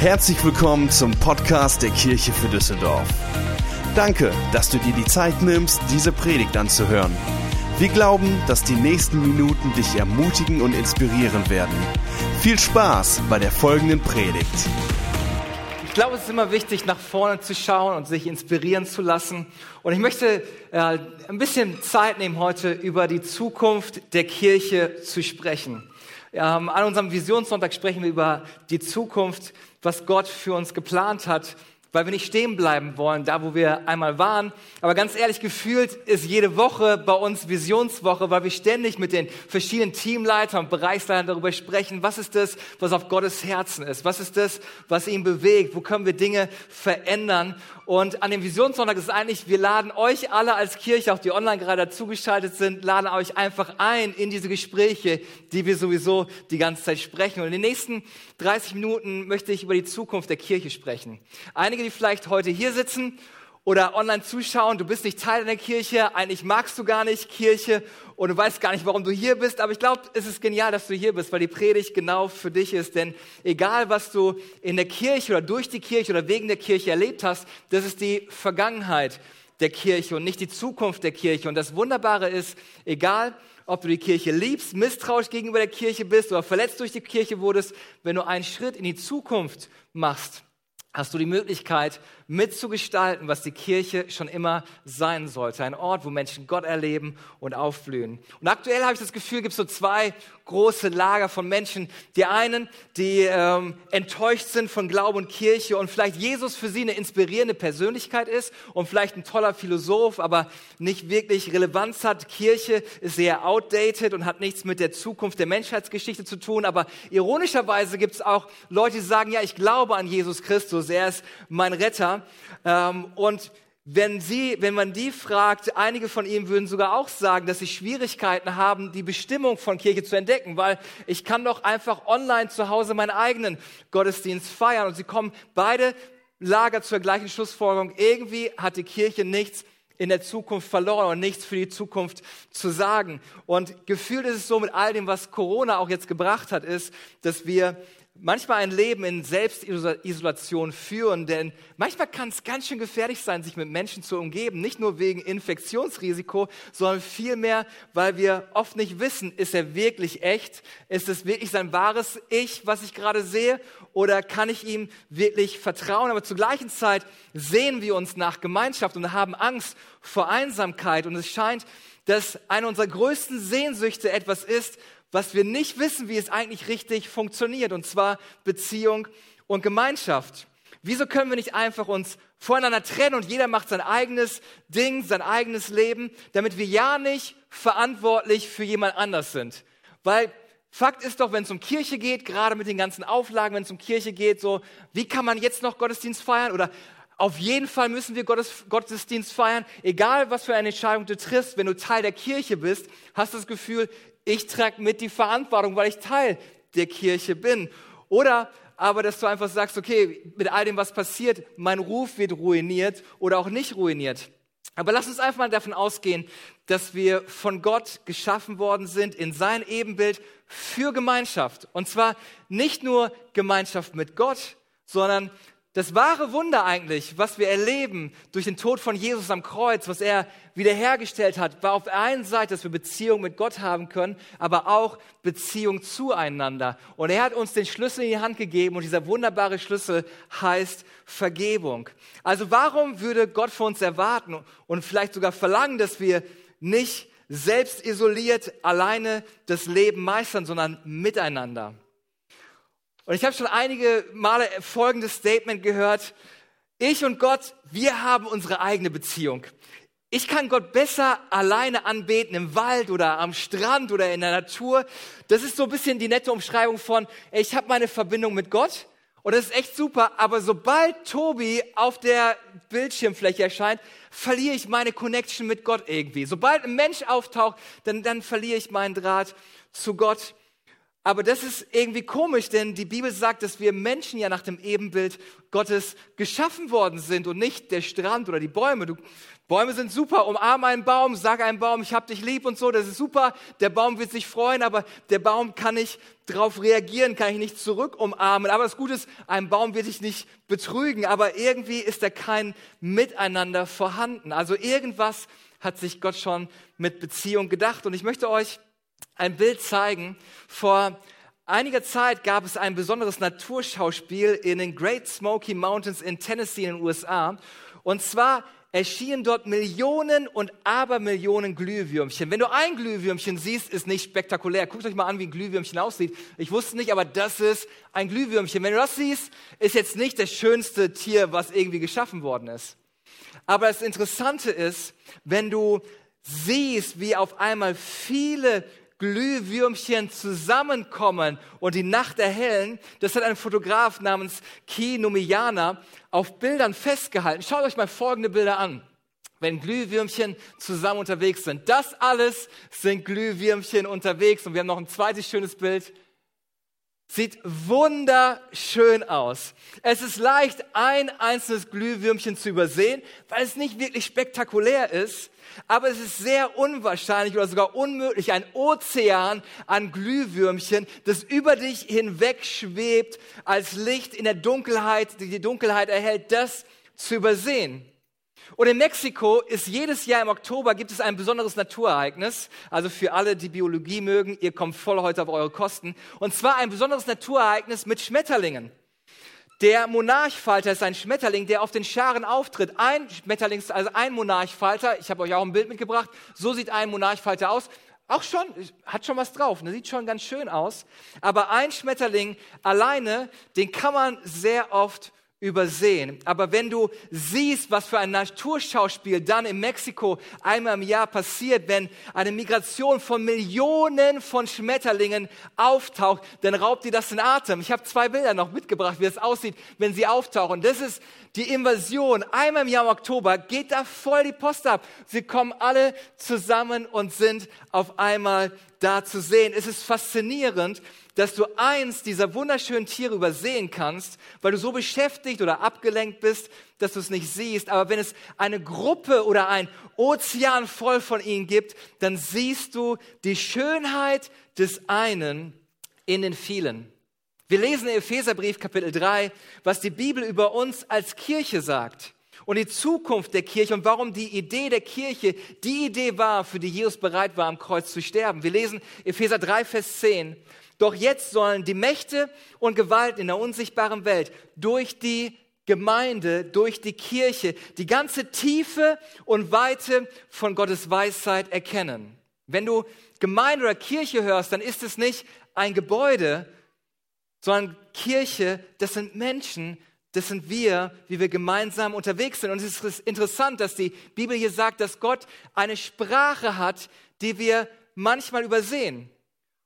Herzlich willkommen zum Podcast der Kirche für Düsseldorf. Danke, dass du dir die Zeit nimmst, diese Predigt anzuhören. Wir glauben, dass die nächsten Minuten dich ermutigen und inspirieren werden. Viel Spaß bei der folgenden Predigt. Ich glaube, es ist immer wichtig, nach vorne zu schauen und sich inspirieren zu lassen. Und ich möchte äh, ein bisschen Zeit nehmen, heute über die Zukunft der Kirche zu sprechen. Ähm, an unserem Visionssonntag sprechen wir über die Zukunft was Gott für uns geplant hat, weil wir nicht stehen bleiben wollen, da wo wir einmal waren. Aber ganz ehrlich gefühlt ist jede Woche bei uns Visionswoche, weil wir ständig mit den verschiedenen Teamleitern und Bereichsleitern darüber sprechen, was ist das, was auf Gottes Herzen ist? Was ist das, was ihn bewegt? Wo können wir Dinge verändern? Und an dem Visionssonntag ist eigentlich, wir laden euch alle als Kirche, auch die online gerade dazugeschaltet sind, laden euch einfach ein in diese Gespräche, die wir sowieso die ganze Zeit sprechen. Und in den nächsten 30 Minuten möchte ich über die Zukunft der Kirche sprechen. Einige, die vielleicht heute hier sitzen oder online zuschauen, du bist nicht Teil der Kirche, eigentlich magst du gar nicht Kirche und du weißt gar nicht, warum du hier bist, aber ich glaube, es ist genial, dass du hier bist, weil die Predigt genau für dich ist, denn egal, was du in der Kirche oder durch die Kirche oder wegen der Kirche erlebt hast, das ist die Vergangenheit der Kirche und nicht die Zukunft der Kirche. Und das Wunderbare ist, egal, ob du die Kirche liebst, misstrauisch gegenüber der Kirche bist oder verletzt durch die Kirche wurdest, wenn du einen Schritt in die Zukunft machst, hast du die Möglichkeit, mitzugestalten, was die Kirche schon immer sein sollte. Ein Ort, wo Menschen Gott erleben und aufblühen. Und aktuell habe ich das Gefühl, gibt es so zwei große Lager von Menschen. Die einen, die ähm, enttäuscht sind von Glaube und Kirche und vielleicht Jesus für sie eine inspirierende Persönlichkeit ist und vielleicht ein toller Philosoph, aber nicht wirklich Relevanz hat. Kirche ist sehr outdated und hat nichts mit der Zukunft der Menschheitsgeschichte zu tun. Aber ironischerweise gibt es auch Leute, die sagen, ja, ich glaube an Jesus Christus, er ist mein Retter. Ähm, und wenn, sie, wenn man die fragt, einige von ihnen würden sogar auch sagen, dass sie Schwierigkeiten haben, die Bestimmung von Kirche zu entdecken, weil ich kann doch einfach online zu Hause meinen eigenen Gottesdienst feiern. Und sie kommen beide Lager zur gleichen Schlussfolgerung. Irgendwie hat die Kirche nichts in der Zukunft verloren und nichts für die Zukunft zu sagen. Und gefühlt ist es so mit all dem, was Corona auch jetzt gebracht hat, ist, dass wir manchmal ein Leben in Selbstisolation führen, denn manchmal kann es ganz schön gefährlich sein, sich mit Menschen zu umgeben, nicht nur wegen Infektionsrisiko, sondern vielmehr, weil wir oft nicht wissen, ist er wirklich echt, ist es wirklich sein wahres Ich, was ich gerade sehe, oder kann ich ihm wirklich vertrauen? Aber zur gleichen Zeit sehen wir uns nach Gemeinschaft und haben Angst vor Einsamkeit. Und es scheint, dass eine unserer größten Sehnsüchte etwas ist, was wir nicht wissen, wie es eigentlich richtig funktioniert, und zwar Beziehung und Gemeinschaft. Wieso können wir nicht einfach uns voneinander trennen und jeder macht sein eigenes Ding, sein eigenes Leben, damit wir ja nicht verantwortlich für jemand anders sind? Weil Fakt ist doch, wenn es um Kirche geht, gerade mit den ganzen Auflagen, wenn es um Kirche geht, so, wie kann man jetzt noch Gottesdienst feiern? Oder auf jeden Fall müssen wir Gottes, Gottesdienst feiern. Egal, was für eine Entscheidung du triffst, wenn du Teil der Kirche bist, hast du das Gefühl, ich trage mit die Verantwortung, weil ich Teil der Kirche bin. Oder aber, dass du einfach sagst, okay, mit all dem, was passiert, mein Ruf wird ruiniert oder auch nicht ruiniert. Aber lass uns einfach mal davon ausgehen, dass wir von Gott geschaffen worden sind in sein Ebenbild für Gemeinschaft. Und zwar nicht nur Gemeinschaft mit Gott, sondern das wahre Wunder eigentlich, was wir erleben durch den Tod von Jesus am Kreuz, was er wiederhergestellt hat, war auf der einen Seite, dass wir Beziehung mit Gott haben können, aber auch Beziehung zueinander. Und er hat uns den Schlüssel in die Hand gegeben und dieser wunderbare Schlüssel heißt Vergebung. Also warum würde Gott von uns erwarten und vielleicht sogar verlangen, dass wir nicht selbst isoliert alleine das Leben meistern, sondern miteinander? Und ich habe schon einige Male folgendes Statement gehört. Ich und Gott, wir haben unsere eigene Beziehung. Ich kann Gott besser alleine anbeten im Wald oder am Strand oder in der Natur. Das ist so ein bisschen die nette Umschreibung von, ich habe meine Verbindung mit Gott und das ist echt super, aber sobald Tobi auf der Bildschirmfläche erscheint, verliere ich meine Connection mit Gott irgendwie. Sobald ein Mensch auftaucht, dann, dann verliere ich meinen Draht zu Gott. Aber das ist irgendwie komisch, denn die Bibel sagt, dass wir Menschen ja nach dem Ebenbild Gottes geschaffen worden sind und nicht der Strand oder die Bäume. Du, Bäume sind super, umarm einen Baum, sag einem Baum, ich hab dich lieb und so, das ist super. Der Baum wird sich freuen, aber der Baum kann nicht darauf reagieren, kann ich nicht zurück umarmen. Aber das Gute ist, ein Baum wird dich nicht betrügen, aber irgendwie ist da kein Miteinander vorhanden. Also irgendwas hat sich Gott schon mit Beziehung gedacht. Und ich möchte euch ein Bild zeigen. Vor einiger Zeit gab es ein besonderes Naturschauspiel in den Great Smoky Mountains in Tennessee in den USA. Und zwar erschienen dort Millionen und Abermillionen Glühwürmchen. Wenn du ein Glühwürmchen siehst, ist nicht spektakulär. Guckt euch mal an, wie ein Glühwürmchen aussieht. Ich wusste nicht, aber das ist ein Glühwürmchen. Wenn du das siehst, ist jetzt nicht das schönste Tier, was irgendwie geschaffen worden ist. Aber das Interessante ist, wenn du siehst, wie auf einmal viele Glühwürmchen zusammenkommen und die Nacht erhellen, das hat ein Fotograf namens Ki Nomiana auf Bildern festgehalten. Schaut euch mal folgende Bilder an. Wenn Glühwürmchen zusammen unterwegs sind. Das alles sind Glühwürmchen unterwegs. Und wir haben noch ein zweites schönes Bild. Sieht wunderschön aus. Es ist leicht, ein einzelnes Glühwürmchen zu übersehen, weil es nicht wirklich spektakulär ist. Aber es ist sehr unwahrscheinlich oder sogar unmöglich, ein Ozean an Glühwürmchen, das über dich hinweg schwebt, als Licht in der Dunkelheit, die die Dunkelheit erhält, das zu übersehen. Und in Mexiko ist jedes Jahr im Oktober gibt es ein besonderes Naturereignis. Also für alle, die Biologie mögen, ihr kommt voll heute auf eure Kosten. Und zwar ein besonderes Naturereignis mit Schmetterlingen. Der Monarchfalter ist ein Schmetterling, der auf den Scharen auftritt. Ein Schmetterling, also ein Monarchfalter. Ich habe euch auch ein Bild mitgebracht. So sieht ein Monarchfalter aus. Auch schon, hat schon was drauf, ne? sieht schon ganz schön aus. Aber ein Schmetterling alleine, den kann man sehr oft übersehen. Aber wenn du siehst, was für ein Naturschauspiel dann in Mexiko einmal im Jahr passiert, wenn eine Migration von Millionen von Schmetterlingen auftaucht, dann raubt dir das den Atem. Ich habe zwei Bilder noch mitgebracht, wie es aussieht, wenn sie auftauchen. Das ist die Invasion. Einmal im Jahr im Oktober geht da voll die Post ab. Sie kommen alle zusammen und sind auf einmal da zu sehen. Es ist faszinierend, dass du eins dieser wunderschönen Tiere übersehen kannst, weil du so beschäftigt oder abgelenkt bist, dass du es nicht siehst. Aber wenn es eine Gruppe oder ein Ozean voll von ihnen gibt, dann siehst du die Schönheit des einen in den vielen. Wir lesen in Epheserbrief Kapitel 3, was die Bibel über uns als Kirche sagt und die Zukunft der Kirche und warum die Idee der Kirche die Idee war, für die Jesus bereit war, am Kreuz zu sterben. Wir lesen Epheser 3, Vers 10. Doch jetzt sollen die Mächte und Gewalten in der unsichtbaren Welt durch die Gemeinde, durch die Kirche die ganze Tiefe und Weite von Gottes Weisheit erkennen. Wenn du Gemeinde oder Kirche hörst, dann ist es nicht ein Gebäude, sondern Kirche, das sind Menschen, das sind wir, wie wir gemeinsam unterwegs sind. Und es ist interessant, dass die Bibel hier sagt, dass Gott eine Sprache hat, die wir manchmal übersehen.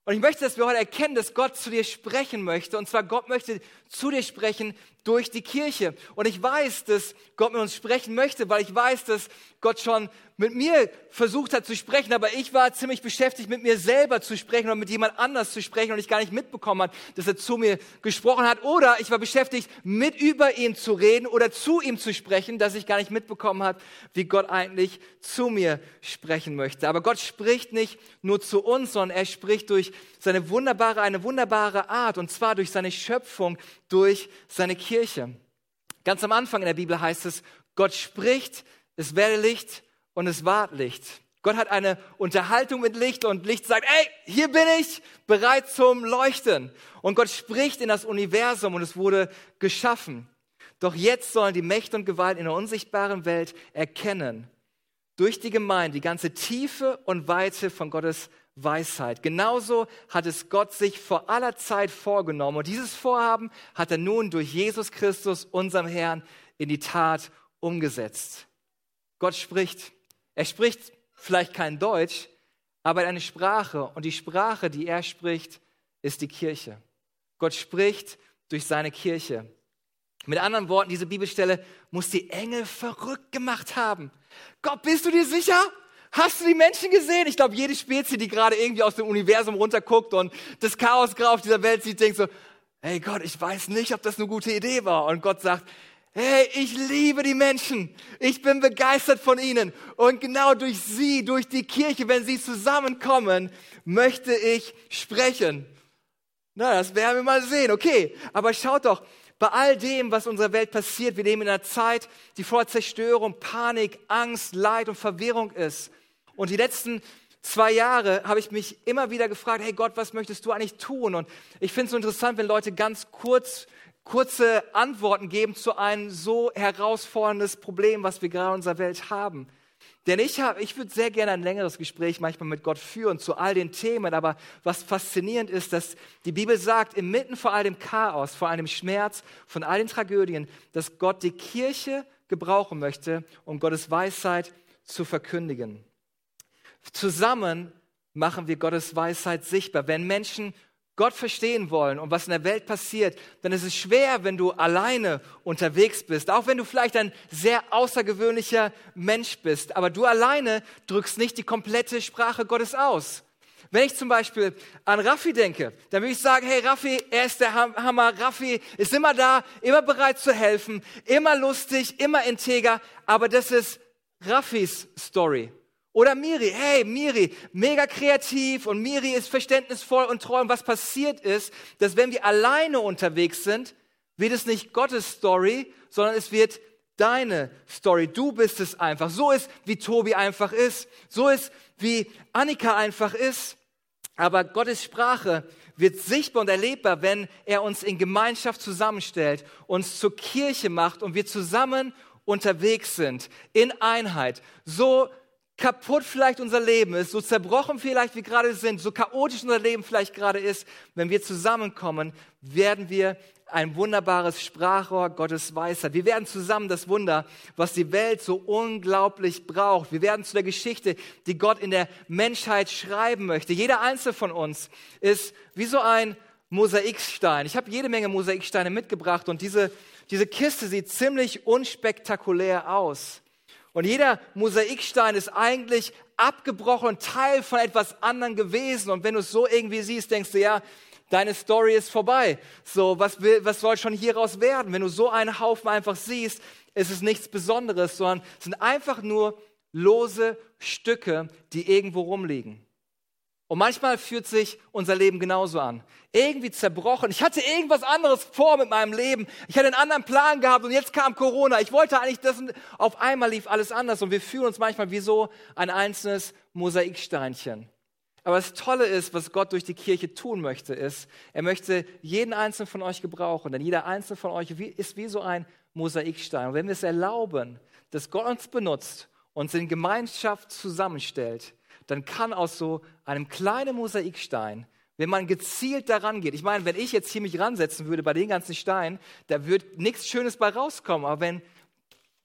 Und ich möchte, dass wir heute erkennen, dass Gott zu dir sprechen möchte. Und zwar Gott möchte zu dir sprechen durch die Kirche. Und ich weiß, dass Gott mit uns sprechen möchte, weil ich weiß, dass Gott schon mit mir versucht hat zu sprechen, aber ich war ziemlich beschäftigt, mit mir selber zu sprechen oder mit jemand anders zu sprechen und ich gar nicht mitbekommen hat, dass er zu mir gesprochen hat. Oder ich war beschäftigt, mit über ihn zu reden oder zu ihm zu sprechen, dass ich gar nicht mitbekommen hat, wie Gott eigentlich zu mir sprechen möchte. Aber Gott spricht nicht nur zu uns, sondern er spricht durch seine wunderbare, eine wunderbare Art und zwar durch seine Schöpfung, durch seine Kirche. Ganz am Anfang in der Bibel heißt es, Gott spricht, es werde Licht und es ward Licht. Gott hat eine Unterhaltung mit Licht und Licht sagt, ey, hier bin ich, bereit zum Leuchten. Und Gott spricht in das Universum und es wurde geschaffen. Doch jetzt sollen die Mächte und Gewalt in der unsichtbaren Welt erkennen, durch die Gemeinde, die ganze Tiefe und Weite von Gottes Weisheit. Genauso hat es Gott sich vor aller Zeit vorgenommen. Und dieses Vorhaben hat er nun durch Jesus Christus, unserem Herrn, in die Tat umgesetzt. Gott spricht. Er spricht vielleicht kein Deutsch, aber eine Sprache. Und die Sprache, die er spricht, ist die Kirche. Gott spricht durch seine Kirche. Mit anderen Worten, diese Bibelstelle muss die Engel verrückt gemacht haben. Gott, bist du dir sicher? Hast du die Menschen gesehen? Ich glaube, jede Spezie, die gerade irgendwie aus dem Universum runterguckt und das Chaos gerade auf dieser Welt sieht, denkt so, hey Gott, ich weiß nicht, ob das eine gute Idee war. Und Gott sagt, hey, ich liebe die Menschen. Ich bin begeistert von ihnen. Und genau durch sie, durch die Kirche, wenn sie zusammenkommen, möchte ich sprechen. Na, das werden wir mal sehen. Okay, aber schaut doch, bei all dem, was unserer Welt passiert, wir leben in einer Zeit, die voller Zerstörung, Panik, Angst, Leid und Verwirrung ist. Und die letzten zwei Jahre habe ich mich immer wieder gefragt, hey Gott, was möchtest du eigentlich tun? Und ich finde es so interessant, wenn Leute ganz kurz, kurze Antworten geben zu einem so herausforderndes Problem, was wir gerade in unserer Welt haben. Denn ich, hab, ich würde sehr gerne ein längeres Gespräch manchmal mit Gott führen zu all den Themen. Aber was faszinierend ist, dass die Bibel sagt, inmitten vor all dem Chaos, vor all dem Schmerz, von all den Tragödien, dass Gott die Kirche gebrauchen möchte, um Gottes Weisheit zu verkündigen. Zusammen machen wir Gottes Weisheit sichtbar. Wenn Menschen Gott verstehen wollen und was in der Welt passiert, dann ist es schwer, wenn du alleine unterwegs bist, auch wenn du vielleicht ein sehr außergewöhnlicher Mensch bist. Aber du alleine drückst nicht die komplette Sprache Gottes aus. Wenn ich zum Beispiel an Raffi denke, dann würde ich sagen, hey Raffi, er ist der Hammer, Raffi ist immer da, immer bereit zu helfen, immer lustig, immer integer, aber das ist Raffis Story. Oder Miri, hey Miri, mega kreativ und Miri ist verständnisvoll und treu. Und was passiert ist, dass wenn wir alleine unterwegs sind, wird es nicht Gottes Story, sondern es wird deine Story. Du bist es einfach. So ist, wie Tobi einfach ist. So ist, wie Annika einfach ist. Aber Gottes Sprache wird sichtbar und erlebbar, wenn er uns in Gemeinschaft zusammenstellt, uns zur Kirche macht und wir zusammen unterwegs sind, in Einheit. So kaputt vielleicht unser Leben ist, so zerbrochen vielleicht wir gerade sind, so chaotisch unser Leben vielleicht gerade ist, wenn wir zusammenkommen, werden wir ein wunderbares Sprachrohr Gottes Weisheit. Wir werden zusammen das Wunder, was die Welt so unglaublich braucht. Wir werden zu der Geschichte, die Gott in der Menschheit schreiben möchte. Jeder einzelne von uns ist wie so ein Mosaikstein. Ich habe jede Menge Mosaiksteine mitgebracht und diese, diese Kiste sieht ziemlich unspektakulär aus. Und jeder Mosaikstein ist eigentlich abgebrochen, Teil von etwas anderem gewesen. Und wenn du es so irgendwie siehst, denkst du, ja, deine Story ist vorbei. So, was, will, was soll schon hieraus werden? Wenn du so einen Haufen einfach siehst, ist es nichts Besonderes, sondern es sind einfach nur lose Stücke, die irgendwo rumliegen. Und manchmal fühlt sich unser Leben genauso an. Irgendwie zerbrochen. Ich hatte irgendwas anderes vor mit meinem Leben. Ich hatte einen anderen Plan gehabt und jetzt kam Corona. Ich wollte eigentlich das und auf einmal lief alles anders und wir fühlen uns manchmal wie so ein einzelnes Mosaiksteinchen. Aber das Tolle ist, was Gott durch die Kirche tun möchte, ist, er möchte jeden einzelnen von euch gebrauchen. Denn jeder einzelne von euch ist wie so ein Mosaikstein. Und wenn wir es erlauben, dass Gott uns benutzt, uns in Gemeinschaft zusammenstellt, dann kann aus so einem kleinen Mosaikstein, wenn man gezielt daran geht, ich meine, wenn ich jetzt hier mich ransetzen würde bei den ganzen Steinen, da würde nichts Schönes bei rauskommen. Aber wenn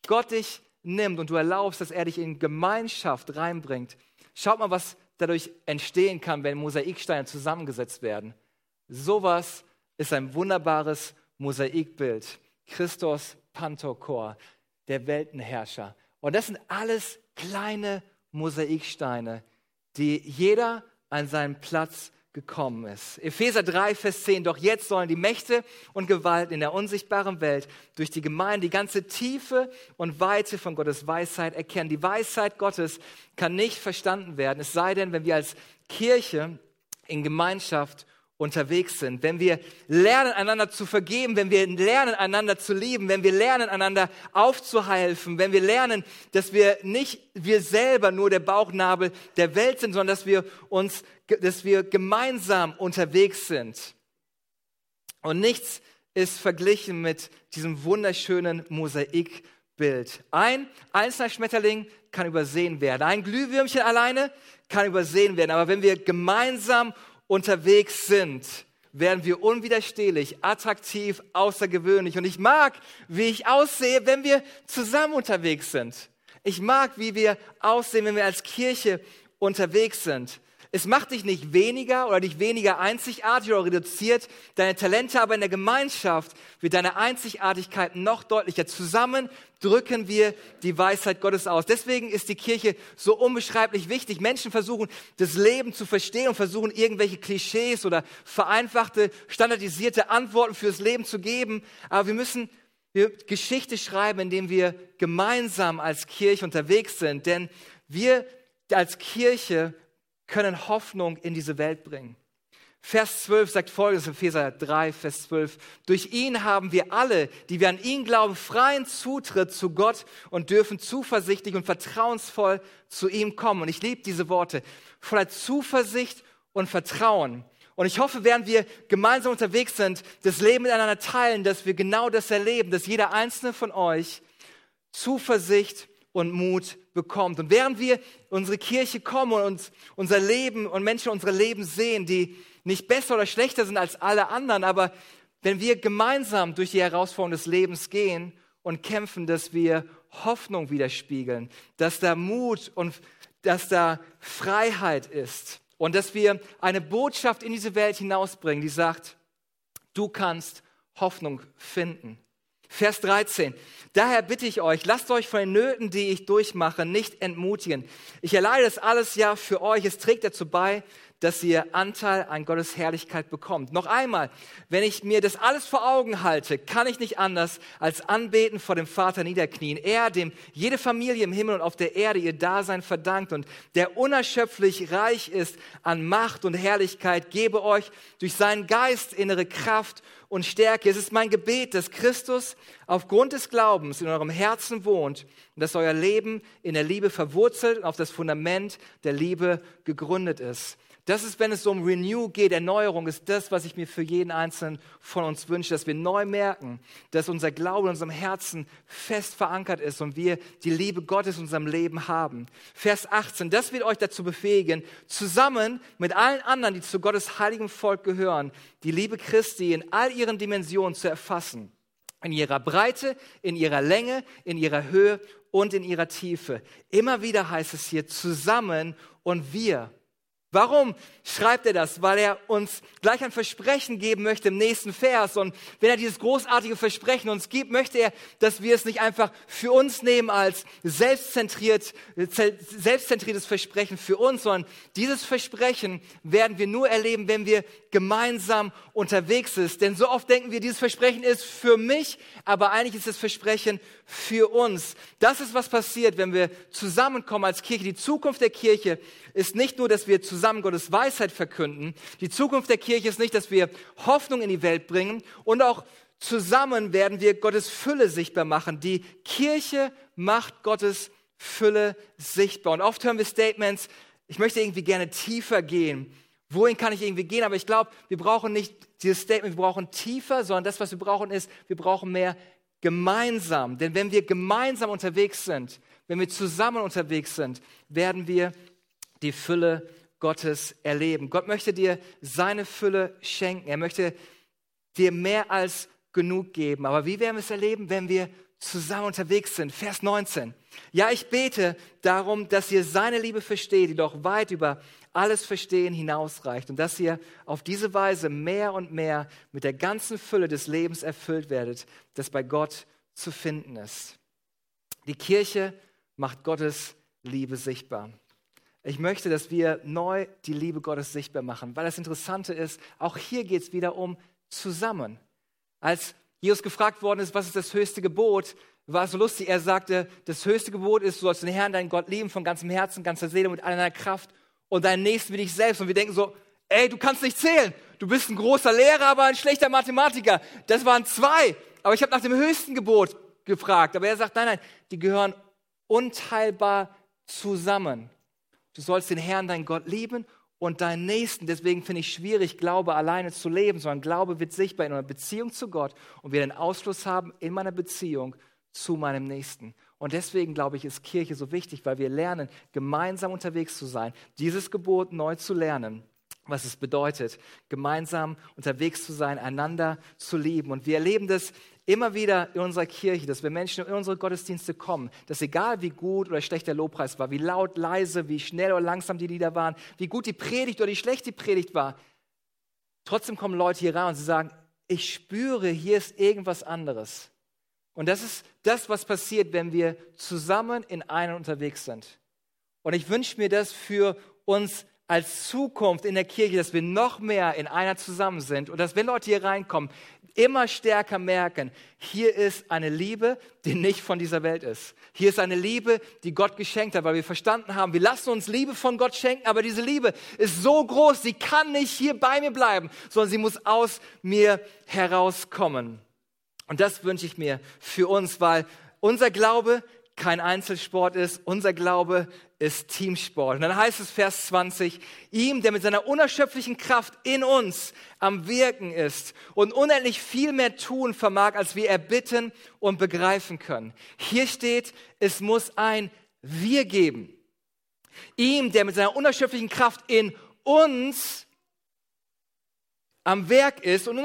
Gott dich nimmt und du erlaubst, dass er dich in Gemeinschaft reinbringt, schaut mal, was dadurch entstehen kann, wenn Mosaiksteine zusammengesetzt werden. Sowas ist ein wunderbares Mosaikbild. Christus Pantokor, der Weltenherrscher. Und das sind alles kleine Mosaiksteine, die jeder an seinen Platz gekommen ist. Epheser 3, Vers 10. Doch jetzt sollen die Mächte und Gewalten in der unsichtbaren Welt durch die Gemeinde die ganze Tiefe und Weite von Gottes Weisheit erkennen. Die Weisheit Gottes kann nicht verstanden werden, es sei denn, wenn wir als Kirche in Gemeinschaft unterwegs sind, wenn wir lernen, einander zu vergeben, wenn wir lernen, einander zu lieben, wenn wir lernen, einander aufzuhelfen, wenn wir lernen, dass wir nicht wir selber nur der Bauchnabel der Welt sind, sondern dass wir uns, dass wir gemeinsam unterwegs sind. Und nichts ist verglichen mit diesem wunderschönen Mosaikbild. Ein einzelner Schmetterling kann übersehen werden. Ein Glühwürmchen alleine kann übersehen werden. Aber wenn wir gemeinsam unterwegs sind, werden wir unwiderstehlich, attraktiv, außergewöhnlich. Und ich mag, wie ich aussehe, wenn wir zusammen unterwegs sind. Ich mag, wie wir aussehen, wenn wir als Kirche unterwegs sind. Es macht dich nicht weniger oder dich weniger einzigartig oder reduziert deine Talente, aber in der Gemeinschaft wird deine Einzigartigkeit noch deutlicher. Zusammen drücken wir die Weisheit Gottes aus. Deswegen ist die Kirche so unbeschreiblich wichtig. Menschen versuchen, das Leben zu verstehen und versuchen, irgendwelche Klischees oder vereinfachte, standardisierte Antworten fürs Leben zu geben. Aber wir müssen wir Geschichte schreiben, indem wir gemeinsam als Kirche unterwegs sind. Denn wir als Kirche können Hoffnung in diese Welt bringen. Vers 12 sagt folgendes Epheser 3, Vers 12. Durch ihn haben wir alle, die wir an ihn glauben, freien Zutritt zu Gott und dürfen zuversichtlich und vertrauensvoll zu ihm kommen. Und ich liebe diese Worte. Voller Zuversicht und Vertrauen. Und ich hoffe, während wir gemeinsam unterwegs sind, das Leben miteinander teilen, dass wir genau das erleben, dass jeder einzelne von euch Zuversicht und Mut bekommt. Und während wir unsere Kirche kommen und uns unser Leben und Menschen unsere Leben sehen, die nicht besser oder schlechter sind als alle anderen, aber wenn wir gemeinsam durch die Herausforderungen des Lebens gehen und kämpfen, dass wir Hoffnung widerspiegeln, dass da Mut und dass da Freiheit ist, und dass wir eine Botschaft in diese Welt hinausbringen, die sagt, du kannst Hoffnung finden. Vers 13. Daher bitte ich euch, lasst euch von den Nöten, die ich durchmache, nicht entmutigen. Ich erleide das alles ja für euch. Es trägt dazu bei, dass ihr Anteil an Gottes Herrlichkeit bekommt. Noch einmal, wenn ich mir das alles vor Augen halte, kann ich nicht anders als anbeten vor dem Vater niederknien. Er, dem jede Familie im Himmel und auf der Erde ihr Dasein verdankt und der unerschöpflich reich ist an Macht und Herrlichkeit, gebe euch durch seinen Geist innere Kraft und Stärke. Es ist mein Gebet, dass Christus aufgrund des Glaubens in eurem Herzen wohnt und dass euer Leben in der Liebe verwurzelt und auf das Fundament der Liebe gegründet ist. Das ist, wenn es um Renew geht, Erneuerung, ist das, was ich mir für jeden Einzelnen von uns wünsche, dass wir neu merken, dass unser Glaube in unserem Herzen fest verankert ist und wir die Liebe Gottes in unserem Leben haben. Vers 18, das wird euch dazu befähigen, zusammen mit allen anderen, die zu Gottes heiligem Volk gehören, die Liebe Christi in all ihren Dimensionen zu erfassen. In ihrer Breite, in ihrer Länge, in ihrer Höhe und in ihrer Tiefe. Immer wieder heißt es hier zusammen und wir Warum schreibt er das? Weil er uns gleich ein Versprechen geben möchte im nächsten Vers. Und wenn er dieses großartige Versprechen uns gibt, möchte er, dass wir es nicht einfach für uns nehmen als selbstzentriert, selbstzentriertes Versprechen für uns, sondern dieses Versprechen werden wir nur erleben, wenn wir gemeinsam unterwegs sind. Denn so oft denken wir, dieses Versprechen ist für mich, aber eigentlich ist das Versprechen für uns. Das ist, was passiert, wenn wir zusammenkommen als Kirche. Die Zukunft der Kirche ist nicht nur, dass wir zusammen Gottes Weisheit verkünden. Die Zukunft der Kirche ist nicht, dass wir Hoffnung in die Welt bringen. Und auch zusammen werden wir Gottes Fülle sichtbar machen. Die Kirche macht Gottes Fülle sichtbar. Und oft hören wir Statements, ich möchte irgendwie gerne tiefer gehen. Wohin kann ich irgendwie gehen? Aber ich glaube, wir brauchen nicht dieses Statement, wir brauchen tiefer, sondern das, was wir brauchen, ist, wir brauchen mehr gemeinsam. Denn wenn wir gemeinsam unterwegs sind, wenn wir zusammen unterwegs sind, werden wir die Fülle Gottes erleben. Gott möchte dir seine Fülle schenken. Er möchte dir mehr als genug geben. Aber wie werden wir es erleben, wenn wir zusammen unterwegs sind? Vers 19. Ja, ich bete darum, dass ihr seine Liebe versteht, die doch weit über alles Verstehen hinausreicht und dass ihr auf diese Weise mehr und mehr mit der ganzen Fülle des Lebens erfüllt werdet, das bei Gott zu finden ist. Die Kirche macht Gottes Liebe sichtbar. Ich möchte, dass wir neu die Liebe Gottes sichtbar machen, weil das Interessante ist, auch hier geht es wieder um zusammen. Als Jesus gefragt worden ist, was ist das höchste Gebot, war so lustig. Er sagte, das höchste Gebot ist, du sollst den Herrn, deinen Gott lieben, von ganzem Herzen, ganzer Seele, mit all deiner Kraft und deinen Nächsten wie dich selbst. Und wir denken so, ey, du kannst nicht zählen. Du bist ein großer Lehrer, aber ein schlechter Mathematiker. Das waren zwei. Aber ich habe nach dem höchsten Gebot gefragt. Aber er sagt, nein, nein, die gehören unteilbar zusammen. Du sollst den Herrn, dein Gott, lieben und deinen Nächsten. Deswegen finde ich schwierig, Glaube alleine zu leben, sondern Glaube wird sichtbar in einer Beziehung zu Gott und wir den Ausfluss haben in meiner Beziehung zu meinem Nächsten. Und deswegen glaube ich, ist Kirche so wichtig, weil wir lernen, gemeinsam unterwegs zu sein, dieses Gebot neu zu lernen, was es bedeutet, gemeinsam unterwegs zu sein, einander zu lieben. Und wir erleben das immer wieder in unserer Kirche, dass wir Menschen in unsere Gottesdienste kommen, dass egal wie gut oder schlecht der Lobpreis war, wie laut, leise, wie schnell oder langsam die Lieder waren, wie gut die Predigt oder wie schlecht die Predigt war, trotzdem kommen Leute hier rein und sie sagen, ich spüre, hier ist irgendwas anderes. Und das ist das, was passiert, wenn wir zusammen in einem unterwegs sind. Und ich wünsche mir das für uns als Zukunft in der Kirche, dass wir noch mehr in einer zusammen sind und dass, wenn Leute hier reinkommen, immer stärker merken, hier ist eine Liebe, die nicht von dieser Welt ist. Hier ist eine Liebe, die Gott geschenkt hat, weil wir verstanden haben, wir lassen uns Liebe von Gott schenken, aber diese Liebe ist so groß, sie kann nicht hier bei mir bleiben, sondern sie muss aus mir herauskommen. Und das wünsche ich mir für uns, weil unser Glaube kein Einzelsport ist. Unser Glaube ist Teamsport. Und dann heißt es Vers 20, ihm, der mit seiner unerschöpflichen Kraft in uns am Wirken ist und unendlich viel mehr tun vermag, als wir erbitten und begreifen können. Hier steht, es muss ein Wir geben. Ihm, der mit seiner unerschöpflichen Kraft in uns am Werk ist und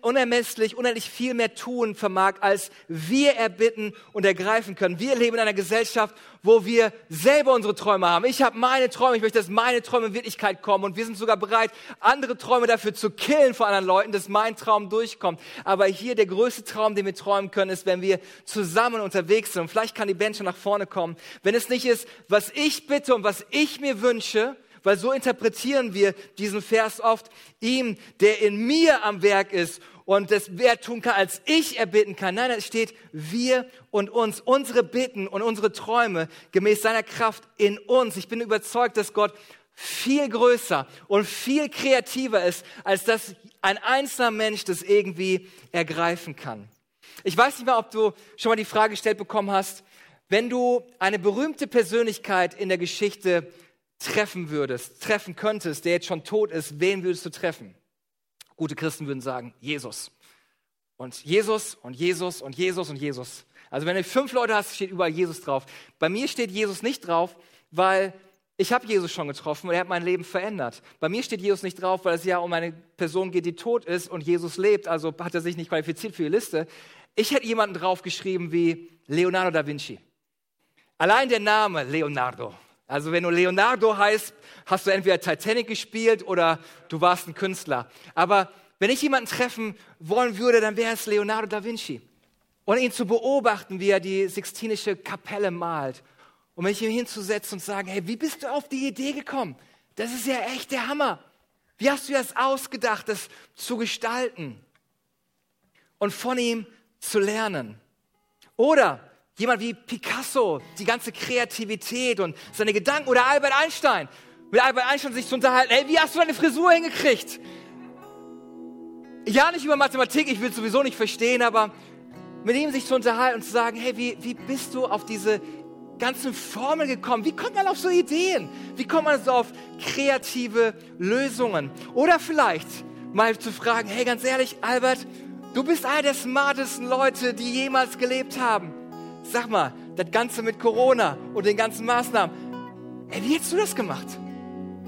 unermesslich, unendlich viel mehr tun vermag, als wir erbitten und ergreifen können. Wir leben in einer Gesellschaft, wo wir selber unsere Träume haben. Ich habe meine Träume, ich möchte, dass meine Träume in Wirklichkeit kommen und wir sind sogar bereit, andere Träume dafür zu killen vor anderen Leuten, dass mein Traum durchkommt. Aber hier der größte Traum, den wir träumen können, ist, wenn wir zusammen unterwegs sind. Und vielleicht kann die Band schon nach vorne kommen. Wenn es nicht ist, was ich bitte und was ich mir wünsche, weil so interpretieren wir diesen Vers oft, ihm, der in mir am Werk ist und das mehr tun kann, als ich erbitten kann. Nein, es steht wir und uns, unsere Bitten und unsere Träume gemäß seiner Kraft in uns. Ich bin überzeugt, dass Gott viel größer und viel kreativer ist, als dass ein einzelner Mensch das irgendwie ergreifen kann. Ich weiß nicht mehr, ob du schon mal die Frage gestellt bekommen hast, wenn du eine berühmte Persönlichkeit in der Geschichte treffen würdest, treffen könntest, der jetzt schon tot ist, wen würdest du treffen? Gute Christen würden sagen, Jesus. Und Jesus und Jesus und Jesus und Jesus. Also wenn du fünf Leute hast, steht überall Jesus drauf. Bei mir steht Jesus nicht drauf, weil ich habe Jesus schon getroffen und er hat mein Leben verändert. Bei mir steht Jesus nicht drauf, weil es ja um eine Person geht, die tot ist und Jesus lebt, also hat er sich nicht qualifiziert für die Liste. Ich hätte jemanden draufgeschrieben wie Leonardo da Vinci. Allein der Name Leonardo also wenn du Leonardo heißt, hast du entweder Titanic gespielt oder du warst ein Künstler. Aber wenn ich jemanden treffen wollen würde, dann wäre es Leonardo da Vinci. Und ihn zu beobachten, wie er die Sixtinische Kapelle malt. Und mich ihm hinzusetzen und sagen, hey, wie bist du auf die Idee gekommen? Das ist ja echt der Hammer. Wie hast du das ausgedacht, das zu gestalten? Und von ihm zu lernen. Oder Jemand wie Picasso, die ganze Kreativität und seine Gedanken oder Albert Einstein. Mit Albert Einstein sich zu unterhalten, ey, wie hast du deine Frisur hingekriegt? Ja, nicht über Mathematik, ich will es sowieso nicht verstehen, aber mit ihm sich zu unterhalten und zu sagen, hey, wie, wie bist du auf diese ganzen Formeln gekommen? Wie kommt man auf so Ideen? Wie kommt man so auf kreative Lösungen? Oder vielleicht mal zu fragen, hey, ganz ehrlich, Albert, du bist einer der smartesten Leute, die jemals gelebt haben. Sag mal, das Ganze mit Corona und den ganzen Maßnahmen. Ey, wie hättest du das gemacht?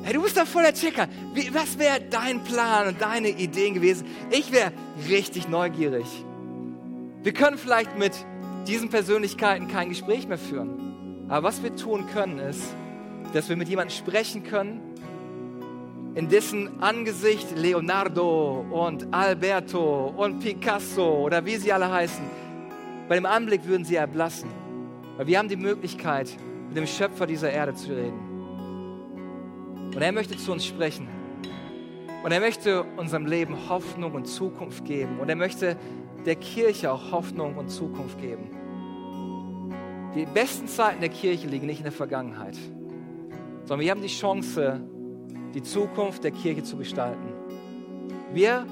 Hey, du bist da voll der Checker. Wie, was wäre dein Plan und deine Ideen gewesen? Ich wäre richtig neugierig. Wir können vielleicht mit diesen Persönlichkeiten kein Gespräch mehr führen. Aber was wir tun können, ist, dass wir mit jemandem sprechen können, in dessen Angesicht Leonardo und Alberto und Picasso oder wie sie alle heißen, bei dem Anblick würden sie erblassen. Weil wir haben die Möglichkeit, mit dem Schöpfer dieser Erde zu reden. Und er möchte zu uns sprechen. Und er möchte unserem Leben Hoffnung und Zukunft geben. Und er möchte der Kirche auch Hoffnung und Zukunft geben. Die besten Zeiten der Kirche liegen nicht in der Vergangenheit, sondern wir haben die Chance, die Zukunft der Kirche zu gestalten. Wir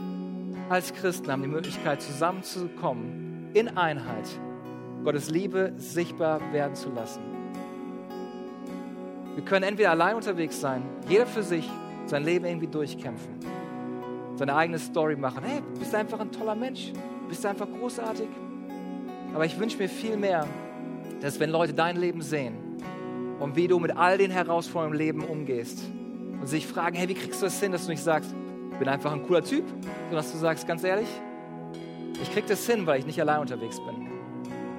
als Christen haben die Möglichkeit, zusammenzukommen in Einheit Gottes Liebe sichtbar werden zu lassen. Wir können entweder allein unterwegs sein, jeder für sich sein Leben irgendwie durchkämpfen, seine eigene Story machen. Hey, du bist einfach ein toller Mensch, du bist einfach großartig. Aber ich wünsche mir viel mehr, dass wenn Leute dein Leben sehen und wie du mit all den Herausforderungen im Leben umgehst, und sich fragen, hey, wie kriegst du das hin, dass du nicht sagst, ich bin einfach ein cooler Typ, sondern dass du sagst, ganz ehrlich, ich krieg das hin, weil ich nicht allein unterwegs bin.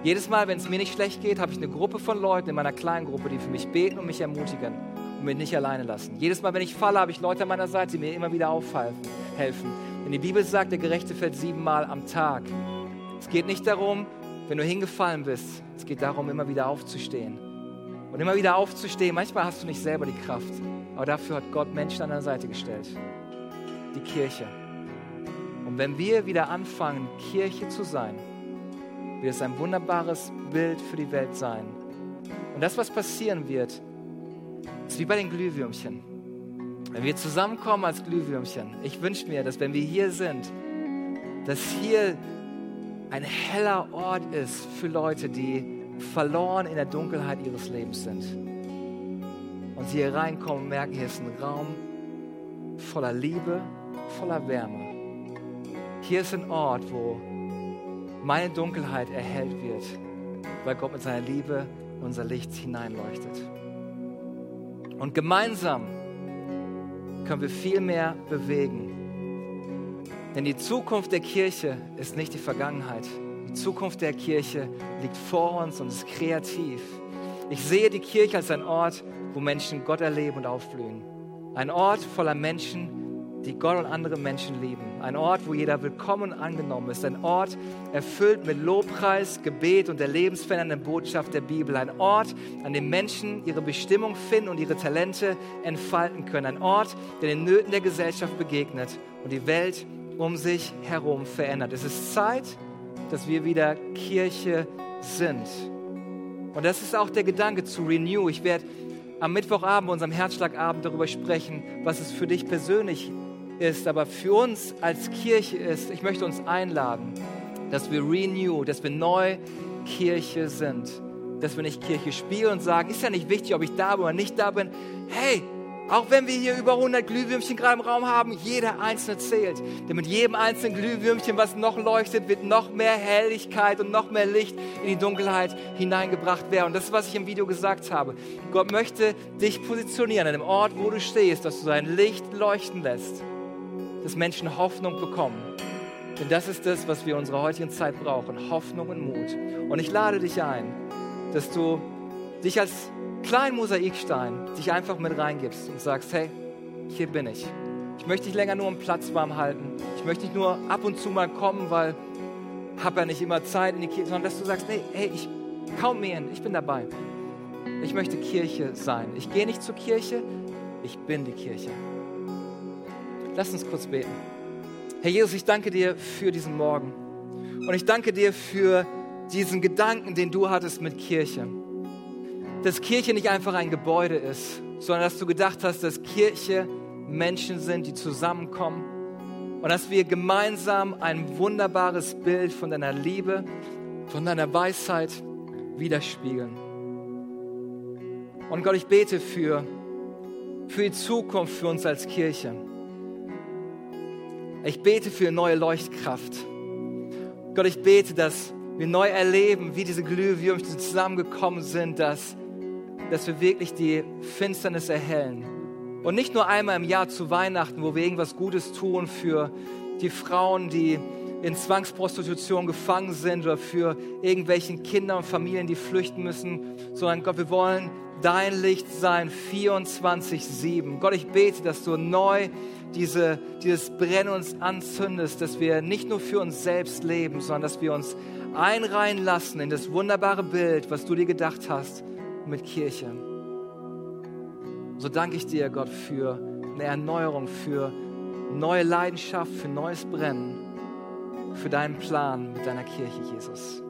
Jedes Mal, wenn es mir nicht schlecht geht, habe ich eine Gruppe von Leuten in meiner kleinen Gruppe, die für mich beten und mich ermutigen und mich nicht alleine lassen. Jedes Mal, wenn ich falle, habe ich Leute an meiner Seite, die mir immer wieder aufhelfen. Denn die Bibel sagt, der Gerechte fällt siebenmal am Tag. Es geht nicht darum, wenn du hingefallen bist, es geht darum, immer wieder aufzustehen. Und immer wieder aufzustehen, manchmal hast du nicht selber die Kraft, aber dafür hat Gott Menschen an deiner Seite gestellt. Die Kirche. Und wenn wir wieder anfangen, Kirche zu sein, wird es ein wunderbares Bild für die Welt sein. Und das, was passieren wird, ist wie bei den Glühwürmchen. Wenn wir zusammenkommen als Glühwürmchen, ich wünsche mir, dass wenn wir hier sind, dass hier ein heller Ort ist für Leute, die verloren in der Dunkelheit ihres Lebens sind. Und sie hier reinkommen und merken, hier ist ein Raum voller Liebe, voller Wärme. Hier ist ein Ort, wo meine Dunkelheit erhellt wird, weil Gott mit seiner Liebe unser Licht hineinleuchtet. Und gemeinsam können wir viel mehr bewegen. Denn die Zukunft der Kirche ist nicht die Vergangenheit. Die Zukunft der Kirche liegt vor uns und ist kreativ. Ich sehe die Kirche als ein Ort, wo Menschen Gott erleben und aufblühen. Ein Ort voller Menschen, die Gott und andere Menschen lieben. Ein Ort, wo jeder willkommen und angenommen ist. Ein Ort erfüllt mit Lobpreis, Gebet und der lebensverändernden Botschaft der Bibel. Ein Ort, an dem Menschen ihre Bestimmung finden und ihre Talente entfalten können. Ein Ort, der den Nöten der Gesellschaft begegnet und die Welt um sich herum verändert. Es ist Zeit, dass wir wieder Kirche sind. Und das ist auch der Gedanke zu Renew. Ich werde am Mittwochabend, unserem Herzschlagabend, darüber sprechen, was es für dich persönlich ist, aber für uns als Kirche ist, ich möchte uns einladen, dass wir renew, dass wir neu Kirche sind. Dass wir nicht Kirche spielen und sagen, ist ja nicht wichtig, ob ich da bin oder nicht da bin. Hey, auch wenn wir hier über 100 Glühwürmchen gerade im Raum haben, jeder einzelne zählt. Denn mit jedem einzelnen Glühwürmchen, was noch leuchtet, wird noch mehr Helligkeit und noch mehr Licht in die Dunkelheit hineingebracht werden. Und das ist, was ich im Video gesagt habe. Gott möchte dich positionieren an dem Ort, wo du stehst, dass du sein Licht leuchten lässt dass Menschen Hoffnung bekommen. Denn das ist das, was wir in unserer heutigen Zeit brauchen, Hoffnung und Mut. Und ich lade dich ein, dass du dich als kleinen Mosaikstein dich einfach mit reingibst und sagst, hey, hier bin ich. Ich möchte nicht länger nur einen Platz warm halten. Ich möchte nicht nur ab und zu mal kommen, weil habe ja nicht immer Zeit in die Kirche, sondern dass du sagst, nee, hey, ich kaum mir hin, ich bin dabei. Ich möchte Kirche sein. Ich gehe nicht zur Kirche, ich bin die Kirche. Lass uns kurz beten. Herr Jesus, ich danke dir für diesen Morgen. Und ich danke dir für diesen Gedanken, den du hattest mit Kirche. Dass Kirche nicht einfach ein Gebäude ist, sondern dass du gedacht hast, dass Kirche Menschen sind, die zusammenkommen und dass wir gemeinsam ein wunderbares Bild von deiner Liebe, von deiner Weisheit widerspiegeln. Und Gott, ich bete für, für die Zukunft für uns als Kirche. Ich bete für neue Leuchtkraft. Gott, ich bete, dass wir neu erleben, wie diese Glühwürmchen zusammengekommen sind, dass, dass wir wirklich die Finsternis erhellen. Und nicht nur einmal im Jahr zu Weihnachten, wo wir irgendwas Gutes tun für die Frauen, die in Zwangsprostitution gefangen sind oder für irgendwelchen Kinder und Familien, die flüchten müssen, sondern Gott, wir wollen dein Licht sein 24-7. Gott, ich bete, dass du neu diese, dieses Brennen uns anzündest, dass wir nicht nur für uns selbst leben, sondern dass wir uns einreihen lassen in das wunderbare Bild, was du dir gedacht hast mit Kirche. So danke ich dir, Gott, für eine Erneuerung, für neue Leidenschaft, für neues Brennen, für deinen Plan mit deiner Kirche, Jesus.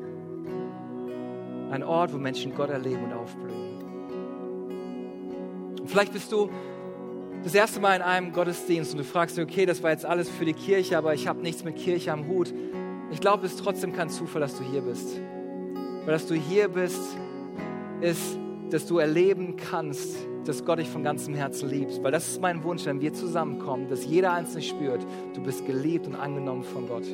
Ein Ort, wo Menschen Gott erleben und aufblühen. Und vielleicht bist du das erste Mal in einem Gottesdienst und du fragst dich, okay, das war jetzt alles für die Kirche, aber ich habe nichts mit Kirche am Hut. Ich glaube, es ist trotzdem kein Zufall, dass du hier bist. Weil dass du hier bist, ist, dass du erleben kannst, dass Gott dich von ganzem Herzen liebt. Weil das ist mein Wunsch, wenn wir zusammenkommen, dass jeder Einzelne spürt, du bist geliebt und angenommen von Gott.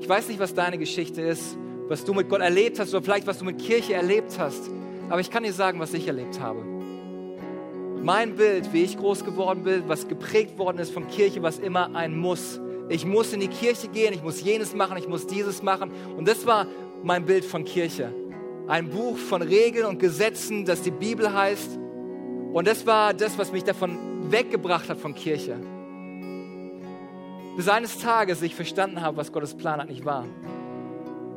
Ich weiß nicht, was deine Geschichte ist, was du mit Gott erlebt hast oder vielleicht was du mit Kirche erlebt hast. Aber ich kann dir sagen, was ich erlebt habe. Mein Bild, wie ich groß geworden bin, was geprägt worden ist von Kirche, was immer ein Muss. Ich muss in die Kirche gehen, ich muss jenes machen, ich muss dieses machen. Und das war mein Bild von Kirche. Ein Buch von Regeln und Gesetzen, das die Bibel heißt. Und das war das, was mich davon weggebracht hat von Kirche. Bis eines Tages ich verstanden habe, was Gottes Plan eigentlich war.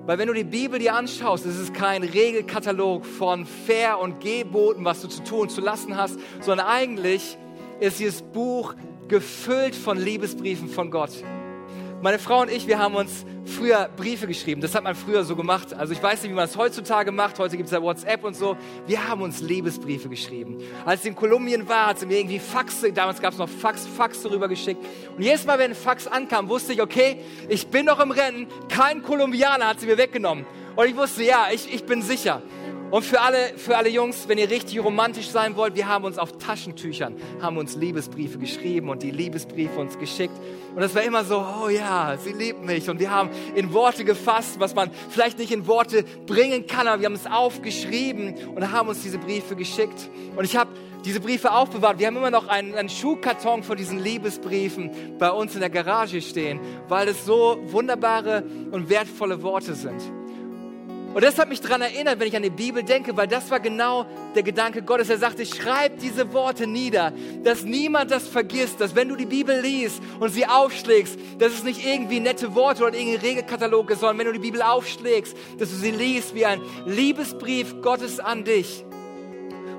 Weil wenn du die Bibel dir anschaust, ist es kein Regelkatalog von Fair und Geboten, was du zu tun zu lassen hast, sondern eigentlich ist dieses Buch gefüllt von Liebesbriefen von Gott. Meine Frau und ich, wir haben uns früher Briefe geschrieben. Das hat man früher so gemacht. Also ich weiß nicht, wie man es heutzutage macht. Heute gibt es ja WhatsApp und so. Wir haben uns Liebesbriefe geschrieben. Als ich in Kolumbien war, hat sie mir irgendwie Faxe, damals gab es noch Fax, Fax darüber geschickt. Und jedes Mal, wenn ein Fax ankam, wusste ich, okay, ich bin noch im Rennen. Kein Kolumbianer hat sie mir weggenommen. Und ich wusste, ja, ich, ich bin sicher. Und für alle, für alle Jungs, wenn ihr richtig romantisch sein wollt, wir haben uns auf Taschentüchern, haben uns Liebesbriefe geschrieben und die Liebesbriefe uns geschickt. Und das war immer so, oh ja, sie liebt mich. Und wir haben in Worte gefasst, was man vielleicht nicht in Worte bringen kann, aber wir haben es aufgeschrieben und haben uns diese Briefe geschickt. Und ich habe diese Briefe aufbewahrt. Wir haben immer noch einen, einen, Schuhkarton von diesen Liebesbriefen bei uns in der Garage stehen, weil es so wunderbare und wertvolle Worte sind. Und das hat mich daran erinnert, wenn ich an die Bibel denke, weil das war genau der Gedanke Gottes. Er sagte, schreib diese Worte nieder, dass niemand das vergisst, dass wenn du die Bibel liest und sie aufschlägst, dass es nicht irgendwie nette Worte oder irgendein Regelkatalog ist, sondern wenn du die Bibel aufschlägst, dass du sie liest wie ein Liebesbrief Gottes an dich.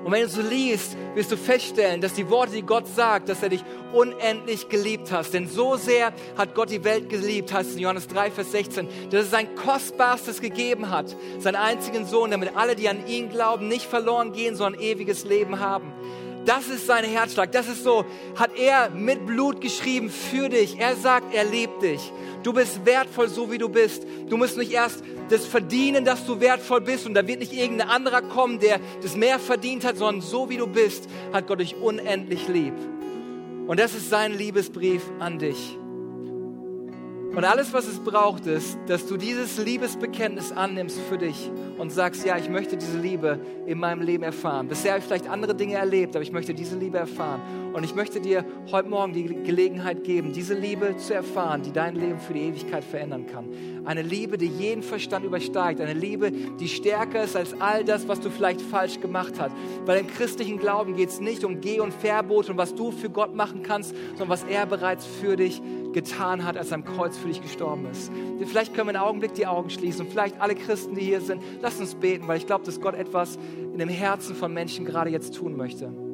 Und wenn du so liest, wirst du feststellen, dass die Worte, die Gott sagt, dass er dich unendlich geliebt hat. Denn so sehr hat Gott die Welt geliebt, heißt es in Johannes 3, Vers 16, dass es sein Kostbarstes gegeben hat, seinen einzigen Sohn, damit alle, die an ihn glauben, nicht verloren gehen, sondern ewiges Leben haben. Das ist sein Herzschlag. Das ist so, hat er mit Blut geschrieben für dich. Er sagt, er liebt dich. Du bist wertvoll, so wie du bist. Du musst nicht erst das verdienen, dass du wertvoll bist und da wird nicht irgendein anderer kommen, der das mehr verdient hat, sondern so wie du bist, hat Gott dich unendlich lieb. Und das ist sein Liebesbrief an dich. Und alles, was es braucht, ist, dass du dieses Liebesbekenntnis annimmst für dich und sagst, ja, ich möchte diese Liebe in meinem Leben erfahren. Bisher habe ich vielleicht andere Dinge erlebt, aber ich möchte diese Liebe erfahren. Und ich möchte dir heute Morgen die Gelegenheit geben, diese Liebe zu erfahren, die dein Leben für die Ewigkeit verändern kann. Eine Liebe, die jeden Verstand übersteigt. Eine Liebe, die stärker ist als all das, was du vielleicht falsch gemacht hast. Weil im christlichen Glauben geht es nicht um Geh- und Verbot und was du für Gott machen kannst, sondern was er bereits für dich getan hat, als er am Kreuz für dich gestorben ist. Vielleicht können wir einen Augenblick die Augen schließen und vielleicht alle Christen, die hier sind, lass uns beten, weil ich glaube, dass Gott etwas in dem Herzen von Menschen gerade jetzt tun möchte.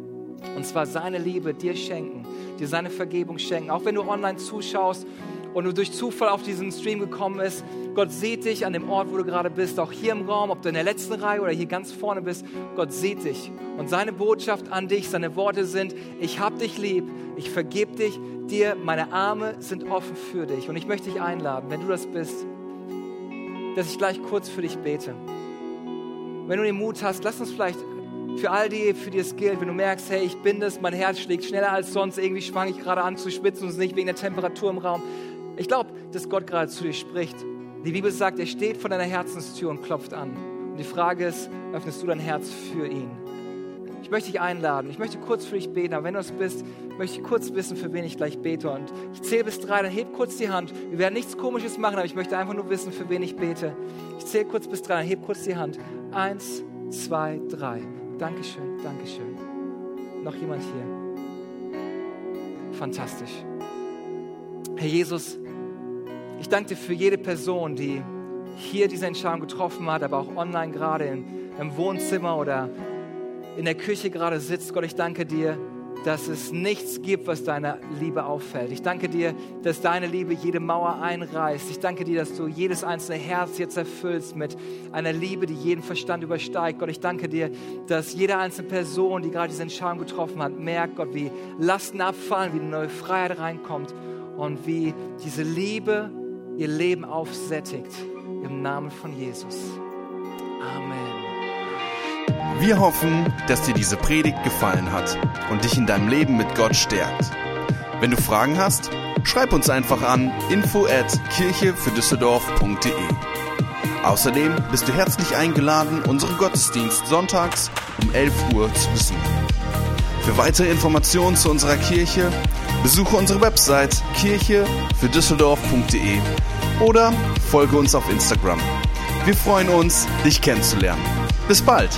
Und zwar seine Liebe dir schenken, dir seine Vergebung schenken. Auch wenn du online zuschaust und du durch Zufall auf diesen Stream gekommen bist, Gott sieht dich an dem Ort, wo du gerade bist, auch hier im Raum, ob du in der letzten Reihe oder hier ganz vorne bist. Gott sieht dich. Und seine Botschaft an dich, seine Worte sind, ich hab dich lieb, ich vergib dich, dir, meine Arme sind offen für dich. Und ich möchte dich einladen, wenn du das bist, dass ich gleich kurz für dich bete. Wenn du den Mut hast, lass uns vielleicht für all die, für die es gilt, wenn du merkst, hey, ich bin das, mein Herz schlägt schneller als sonst, irgendwie schwang ich gerade an zu schwitzen und es nicht wegen der Temperatur im Raum. Ich glaube, dass Gott gerade zu dir spricht. Die Bibel sagt, er steht vor deiner Herzenstür und klopft an. Und die Frage ist, öffnest du dein Herz für ihn? Ich möchte dich einladen. Ich möchte kurz für dich beten. Aber wenn du es bist, möchte ich kurz wissen, für wen ich gleich bete. Und ich zähle bis drei, dann heb kurz die Hand. Wir werden nichts Komisches machen, aber ich möchte einfach nur wissen, für wen ich bete. Ich zähle kurz bis drei, dann heb kurz die Hand. Eins, zwei, drei. Dankeschön, Dankeschön. Noch jemand hier? Fantastisch. Herr Jesus, ich danke dir für jede Person, die hier diese Entscheidung getroffen hat, aber auch online gerade im Wohnzimmer oder in der Küche gerade sitzt. Gott, ich danke dir, dass es nichts gibt, was deiner Liebe auffällt. Ich danke dir, dass deine Liebe jede Mauer einreißt. Ich danke dir, dass du jedes einzelne Herz jetzt erfüllst mit einer Liebe, die jeden Verstand übersteigt. Gott, ich danke dir, dass jede einzelne Person, die gerade diese Entscheidung getroffen hat, merkt, Gott, wie Lasten abfallen, wie eine neue Freiheit reinkommt und wie diese Liebe ihr Leben aufsättigt. Im Namen von Jesus. Amen. Wir hoffen, dass dir diese Predigt gefallen hat und dich in deinem Leben mit Gott stärkt. Wenn du Fragen hast, schreib uns einfach an info at kirchefürdüsseldorf.de. Außerdem bist du herzlich eingeladen, unseren Gottesdienst sonntags um 11 Uhr zu besuchen. Für weitere Informationen zu unserer Kirche besuche unsere Website kirche für Düsseldorf.de oder folge uns auf Instagram. Wir freuen uns, dich kennenzulernen. Bis bald!